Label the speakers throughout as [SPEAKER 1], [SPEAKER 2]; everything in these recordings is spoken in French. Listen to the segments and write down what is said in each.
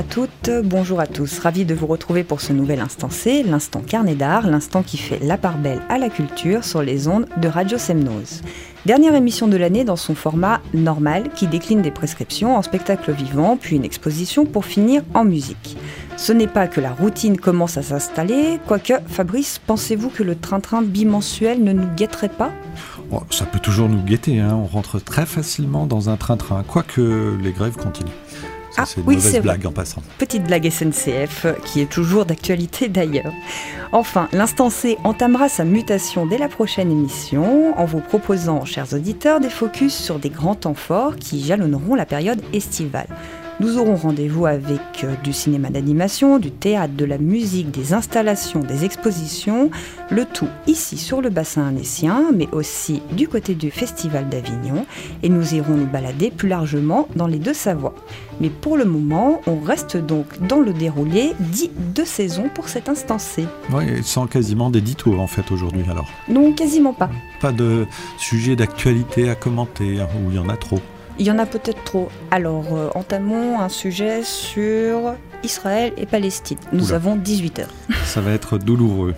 [SPEAKER 1] à toutes, bonjour à tous. Ravi de vous retrouver pour ce nouvel instant C, l'instant carnet d'art, l'instant qui fait la part belle à la culture sur les ondes de Radio Semnose. Dernière émission de l'année dans son format normal qui décline des prescriptions en spectacle vivant, puis une exposition pour finir en musique. Ce n'est pas que la routine commence à s'installer, quoique, Fabrice, pensez-vous que le train-train bimensuel ne nous guetterait pas?
[SPEAKER 2] Oh, Ça peut toujours nous guetter, hein. on rentre très facilement dans un train-train, quoique les grèves continuent.
[SPEAKER 1] Ah,
[SPEAKER 2] c'est une
[SPEAKER 1] oui,
[SPEAKER 2] mauvaise
[SPEAKER 1] c'est
[SPEAKER 2] blague en passant.
[SPEAKER 1] Petite blague SNCF, euh, qui est toujours d'actualité d'ailleurs. Enfin, l'instant C entamera sa mutation dès la prochaine émission, en vous proposant, chers auditeurs, des focus sur des grands temps forts qui jalonneront la période estivale. Nous aurons rendez-vous avec euh, du cinéma d'animation, du théâtre, de la musique, des installations, des expositions, le tout ici sur le bassin annécien, mais aussi du côté du Festival d'Avignon, et nous irons nous balader plus largement dans les deux Savoies. Mais pour le moment, on reste donc dans le déroulé dit de saison pour cet instant C.
[SPEAKER 2] Oui, sans quasiment des en fait aujourd'hui alors.
[SPEAKER 1] Non, quasiment pas.
[SPEAKER 2] Pas de sujet d'actualité à commenter, hein, où il y en a trop.
[SPEAKER 1] Il y en a peut-être trop. Alors, euh, entamons un sujet sur Israël et Palestine. Nous
[SPEAKER 2] Oula.
[SPEAKER 1] avons 18 heures.
[SPEAKER 2] Ça va être douloureux.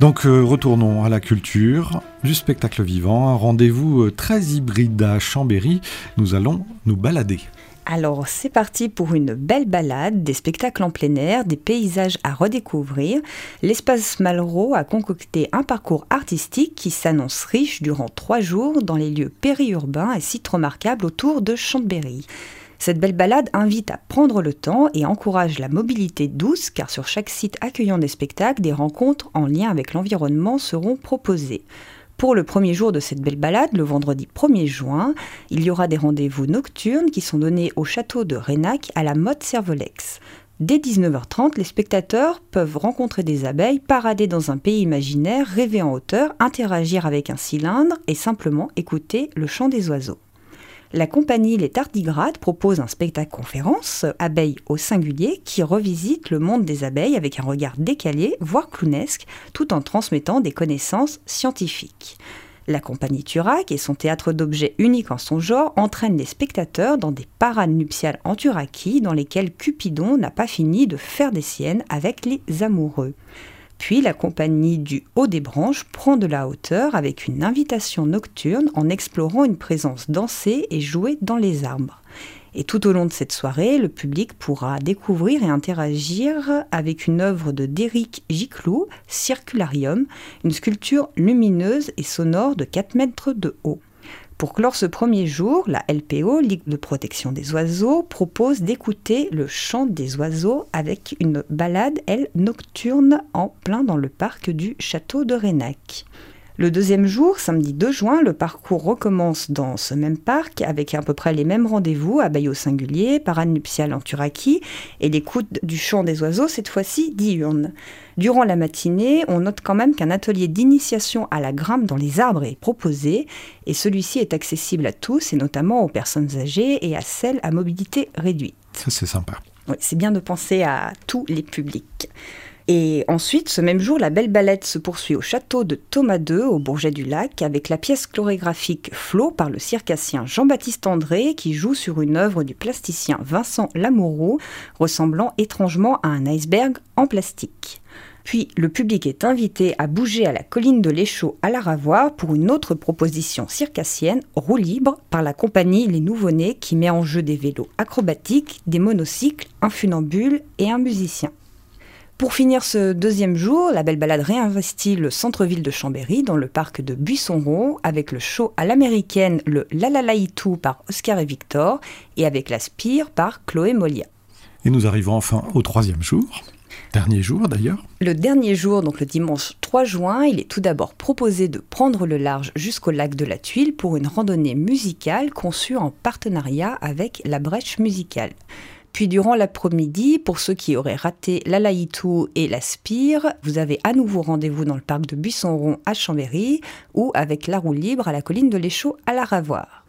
[SPEAKER 2] Donc euh, retournons à la culture, du spectacle vivant, un rendez-vous euh, très hybride à Chambéry. Nous allons nous balader.
[SPEAKER 1] Alors, c'est parti pour une belle balade, des spectacles en plein air, des paysages à redécouvrir. L'espace Malraux a concocté un parcours artistique qui s'annonce riche durant trois jours dans les lieux périurbains et sites remarquables autour de Chambéry. Cette belle balade invite à prendre le temps et encourage la mobilité douce car sur chaque site accueillant des spectacles, des rencontres en lien avec l'environnement seront proposées. Pour le premier jour de cette belle balade, le vendredi 1er juin, il y aura des rendez-vous nocturnes qui sont donnés au château de Rénac à la mode Cervolex. Dès 19h30, les spectateurs peuvent rencontrer des abeilles, parader dans un pays imaginaire, rêver en hauteur, interagir avec un cylindre et simplement écouter le chant des oiseaux. La compagnie Les Tardigrades propose un spectacle-conférence, Abeilles au singulier, qui revisite le monde des abeilles avec un regard décalé, voire clownesque, tout en transmettant des connaissances scientifiques. La compagnie Turac et son théâtre d'objets unique en son genre entraînent les spectateurs dans des parades nuptiales en Turaki dans lesquelles Cupidon n'a pas fini de faire des siennes avec les amoureux. Puis la compagnie du Haut des Branches prend de la hauteur avec une invitation nocturne en explorant une présence dansée et jouée dans les arbres. Et tout au long de cette soirée, le public pourra découvrir et interagir avec une œuvre de Déric Giclou, Circularium, une sculpture lumineuse et sonore de 4 mètres de haut. Pour clore ce premier jour, la LPO, Ligue de protection des oiseaux, propose d'écouter le chant des oiseaux avec une balade, elle, nocturne en plein dans le parc du château de Rénac. Le deuxième jour, samedi 2 juin, le parcours recommence dans ce même parc avec à peu près les mêmes rendez-vous, abeilles au singulier, parade nuptiale en Turaki et l'écoute du chant des oiseaux, cette fois-ci diurne. Durant la matinée, on note quand même qu'un atelier d'initiation à la grimpe dans les arbres est proposé et celui-ci est accessible à tous et notamment aux personnes âgées et à celles à mobilité réduite.
[SPEAKER 2] Ça c'est sympa.
[SPEAKER 1] Oui, c'est bien de penser à tous les publics. Et ensuite, ce même jour, la belle balade se poursuit au château de Thomas II, au Bourget du Lac, avec la pièce chorégraphique Flo par le circassien Jean-Baptiste André, qui joue sur une œuvre du plasticien Vincent Lamoureux, ressemblant étrangement à un iceberg en plastique. Puis le public est invité à bouger à la colline de l'Échaud à la Ravoire pour une autre proposition circassienne, roue libre, par la compagnie Les Nouveau-Nés qui met en jeu des vélos acrobatiques, des monocycles, un funambule et un musicien. Pour finir ce deuxième jour, la belle balade réinvestit le centre-ville de Chambéry dans le parc de Buisson-Rond avec le show à l'américaine le La La La Itou par Oscar et Victor et avec la Spire par Chloé Molia.
[SPEAKER 2] Et nous arrivons enfin au troisième jour, dernier jour d'ailleurs.
[SPEAKER 1] Le dernier jour, donc le dimanche 3 juin, il est tout d'abord proposé de prendre le large jusqu'au lac de la Tuile pour une randonnée musicale conçue en partenariat avec la Brèche musicale. Puis durant l'après-midi, pour ceux qui auraient raté la Laïtou et la Spire, vous avez à nouveau rendez-vous dans le parc de Buisson-Rond à Chambéry ou avec la roue libre à la colline de l'Échaud à la Ravoire.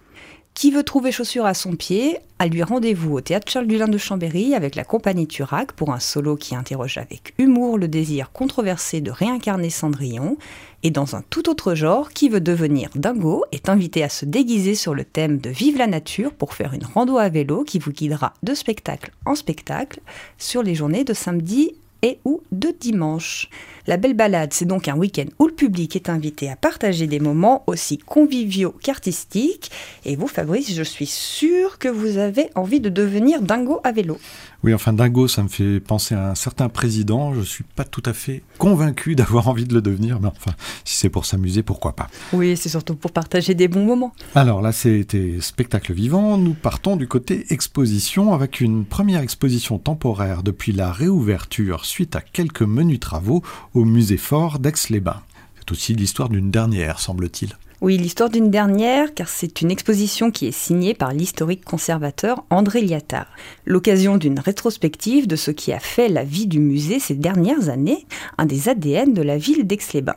[SPEAKER 1] Qui veut trouver chaussures à son pied A lui rendez-vous au théâtre Charles Dulin de Chambéry avec la compagnie Turac pour un solo qui interroge avec humour le désir controversé de réincarner Cendrillon. Et dans un tout autre genre, qui veut devenir dingo est invité à se déguiser sur le thème de Vive la nature pour faire une rando à vélo qui vous guidera de spectacle en spectacle sur les journées de samedi et ou de dimanche. La belle balade, c'est donc un week-end où le public est invité à partager des moments aussi conviviaux qu'artistiques. Et vous, Fabrice, je suis sûre que vous avez envie de devenir dingo à vélo.
[SPEAKER 2] Oui, enfin, dingo, ça me fait penser à un certain président. Je ne suis pas tout à fait convaincu d'avoir envie de le devenir, mais enfin, si c'est pour s'amuser, pourquoi pas.
[SPEAKER 1] Oui, c'est surtout pour partager des bons moments.
[SPEAKER 2] Alors là, c'était spectacle vivant. Nous partons du côté exposition avec une première exposition temporaire depuis la réouverture suite à quelques menus travaux au musée fort d'Aix-les-Bains. C'est aussi l'histoire d'une dernière, semble-t-il.
[SPEAKER 1] Oui, l'histoire d'une dernière, car c'est une exposition qui est signée par l'historique conservateur André Liattard. L'occasion d'une rétrospective de ce qui a fait la vie du musée ces dernières années, un des ADN de la ville d'Aix-les-Bains.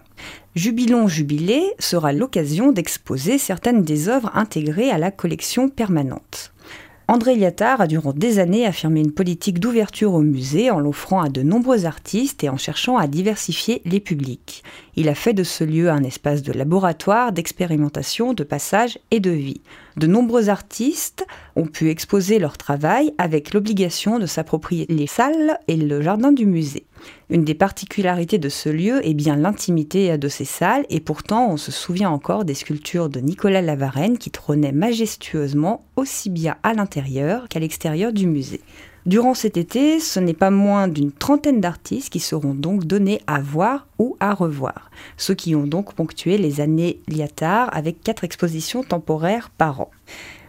[SPEAKER 1] Jubilon Jubilé sera l'occasion d'exposer certaines des œuvres intégrées à la collection permanente. André Liattard a durant des années affirmé une politique d'ouverture au musée en l'offrant à de nombreux artistes et en cherchant à diversifier les publics. Il a fait de ce lieu un espace de laboratoire, d'expérimentation, de passage et de vie. De nombreux artistes ont pu exposer leur travail avec l'obligation de s'approprier les salles et le jardin du musée. Une des particularités de ce lieu est bien l'intimité de ces salles, et pourtant on se souvient encore des sculptures de Nicolas Lavarenne qui trônaient majestueusement aussi bien à l'intérieur qu'à l'extérieur du musée. Durant cet été, ce n'est pas moins d'une trentaine d'artistes qui seront donc donnés à voir ou à revoir, ceux qui ont donc ponctué les années Liattard avec quatre expositions temporaires par an.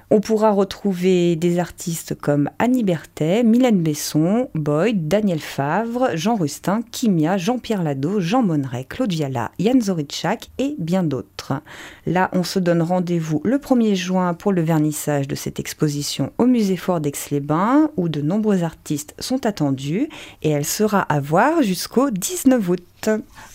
[SPEAKER 1] On pourra retrouver des artistes comme Annie Berthet, Mylène Besson, Boyd, Daniel Favre, Jean Rustin, Kimia, Jean-Pierre Lado, Jean Monneret, Claude Viala, Yann Zoritchak et bien d'autres. Là, on se donne rendez-vous le 1er juin pour le vernissage de cette exposition au Musée Fort d'Aix-les-Bains où de nombreux artistes sont attendus et elle sera à voir jusqu'au 19 août.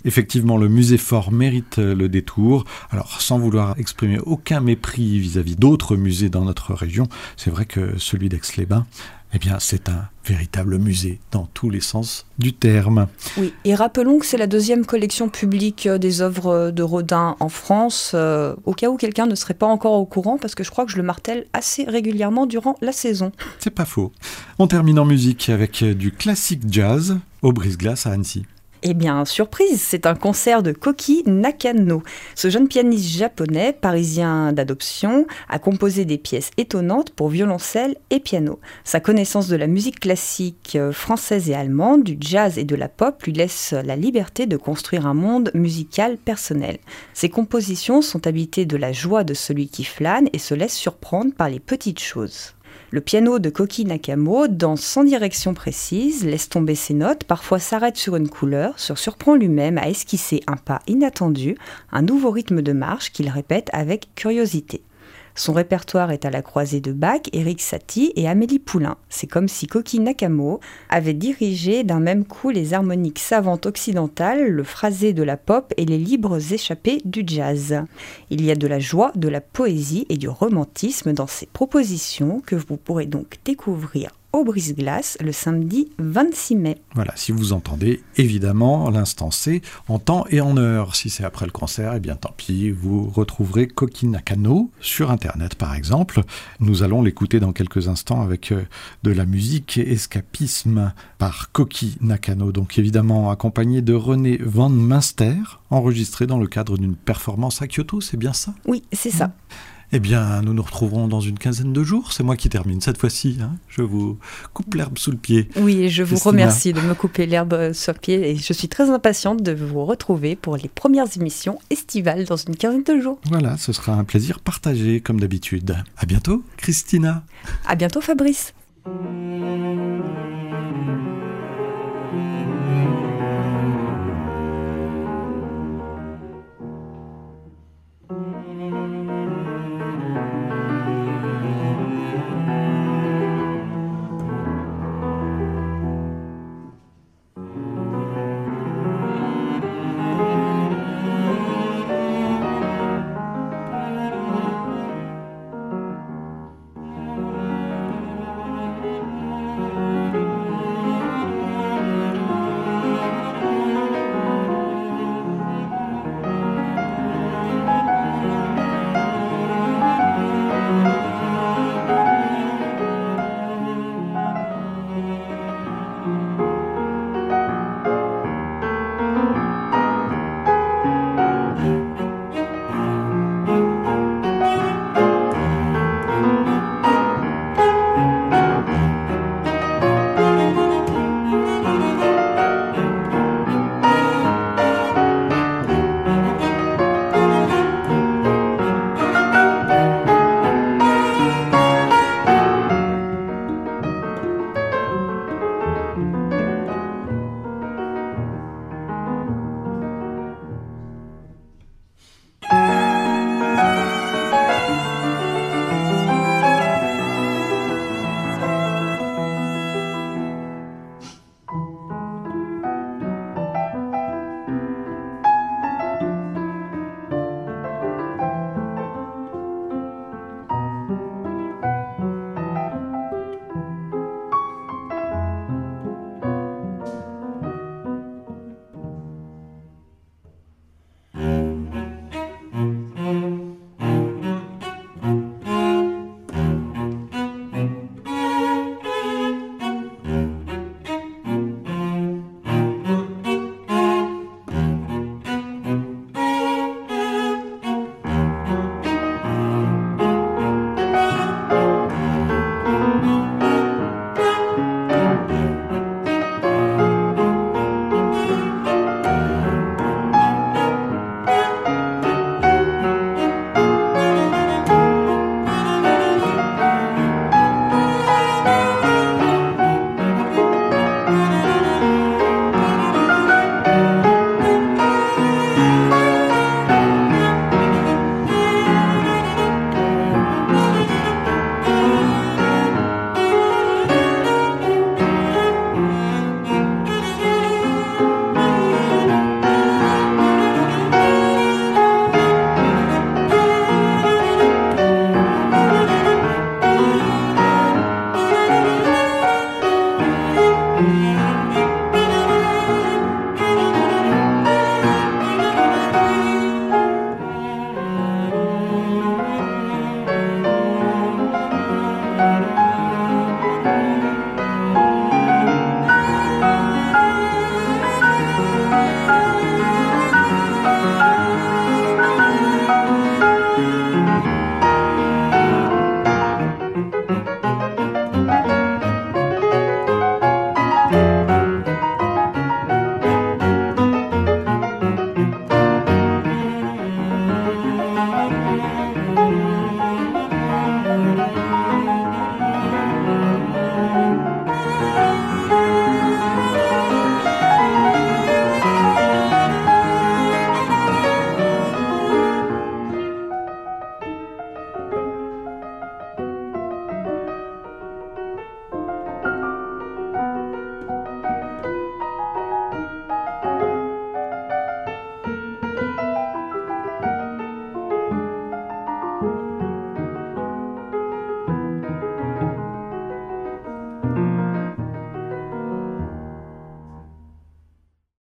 [SPEAKER 2] Effectivement, le musée fort mérite le détour. Alors, sans vouloir exprimer aucun mépris vis-à-vis d'autres musées dans notre région, c'est vrai que celui d'Aix-les-Bains, eh bien, c'est un véritable musée dans tous les sens du terme.
[SPEAKER 1] Oui, et rappelons que c'est la deuxième collection publique euh, des œuvres de Rodin en France, euh, au cas où quelqu'un ne serait pas encore au courant, parce que je crois que je le martèle assez régulièrement durant la saison.
[SPEAKER 2] C'est pas faux. On termine en musique avec du classique jazz au brise-glace à Annecy.
[SPEAKER 1] Eh bien, surprise, c'est un concert de Koki Nakano. Ce jeune pianiste japonais, parisien d'adoption, a composé des pièces étonnantes pour violoncelle et piano. Sa connaissance de la musique classique euh, française et allemande, du jazz et de la pop lui laisse la liberté de construire un monde musical personnel. Ses compositions sont habitées de la joie de celui qui flâne et se laisse surprendre par les petites choses. Le piano de Koki Nakamo danse sans direction précise, laisse tomber ses notes, parfois s'arrête sur une couleur, se surprend lui-même à esquisser un pas inattendu, un nouveau rythme de marche qu'il répète avec curiosité. Son répertoire est à la croisée de Bach, Eric Satie et Amélie Poulain. C'est comme si Koki Nakamo avait dirigé d'un même coup les harmoniques savantes occidentales, le phrasé de la pop et les libres échappées du jazz. Il y a de la joie, de la poésie et du romantisme dans ces propositions que vous pourrez donc découvrir au brise-glace le samedi 26 mai.
[SPEAKER 2] Voilà, si vous entendez, évidemment, l'instant C, en temps et en heure. Si c'est après le concert, eh bien tant pis, vous retrouverez Koki Nakano sur Internet par exemple. Nous allons l'écouter dans quelques instants avec euh, de la musique escapisme par Koki Nakano, donc évidemment accompagné de René Van Munster, enregistré dans le cadre d'une performance à Kyoto, c'est bien ça?
[SPEAKER 1] Oui, c'est ça.
[SPEAKER 2] Eh bien, nous nous retrouverons dans une quinzaine de jours. C'est moi qui termine cette fois-ci. Hein. Je vous coupe l'herbe sous le pied.
[SPEAKER 1] Oui, et je vous remercie de me couper l'herbe sous le pied. Et je suis très impatiente de vous retrouver pour les premières émissions estivales dans une quinzaine de jours.
[SPEAKER 2] Voilà, ce sera un plaisir partagé comme d'habitude. À bientôt, Christina.
[SPEAKER 1] À bientôt, Fabrice.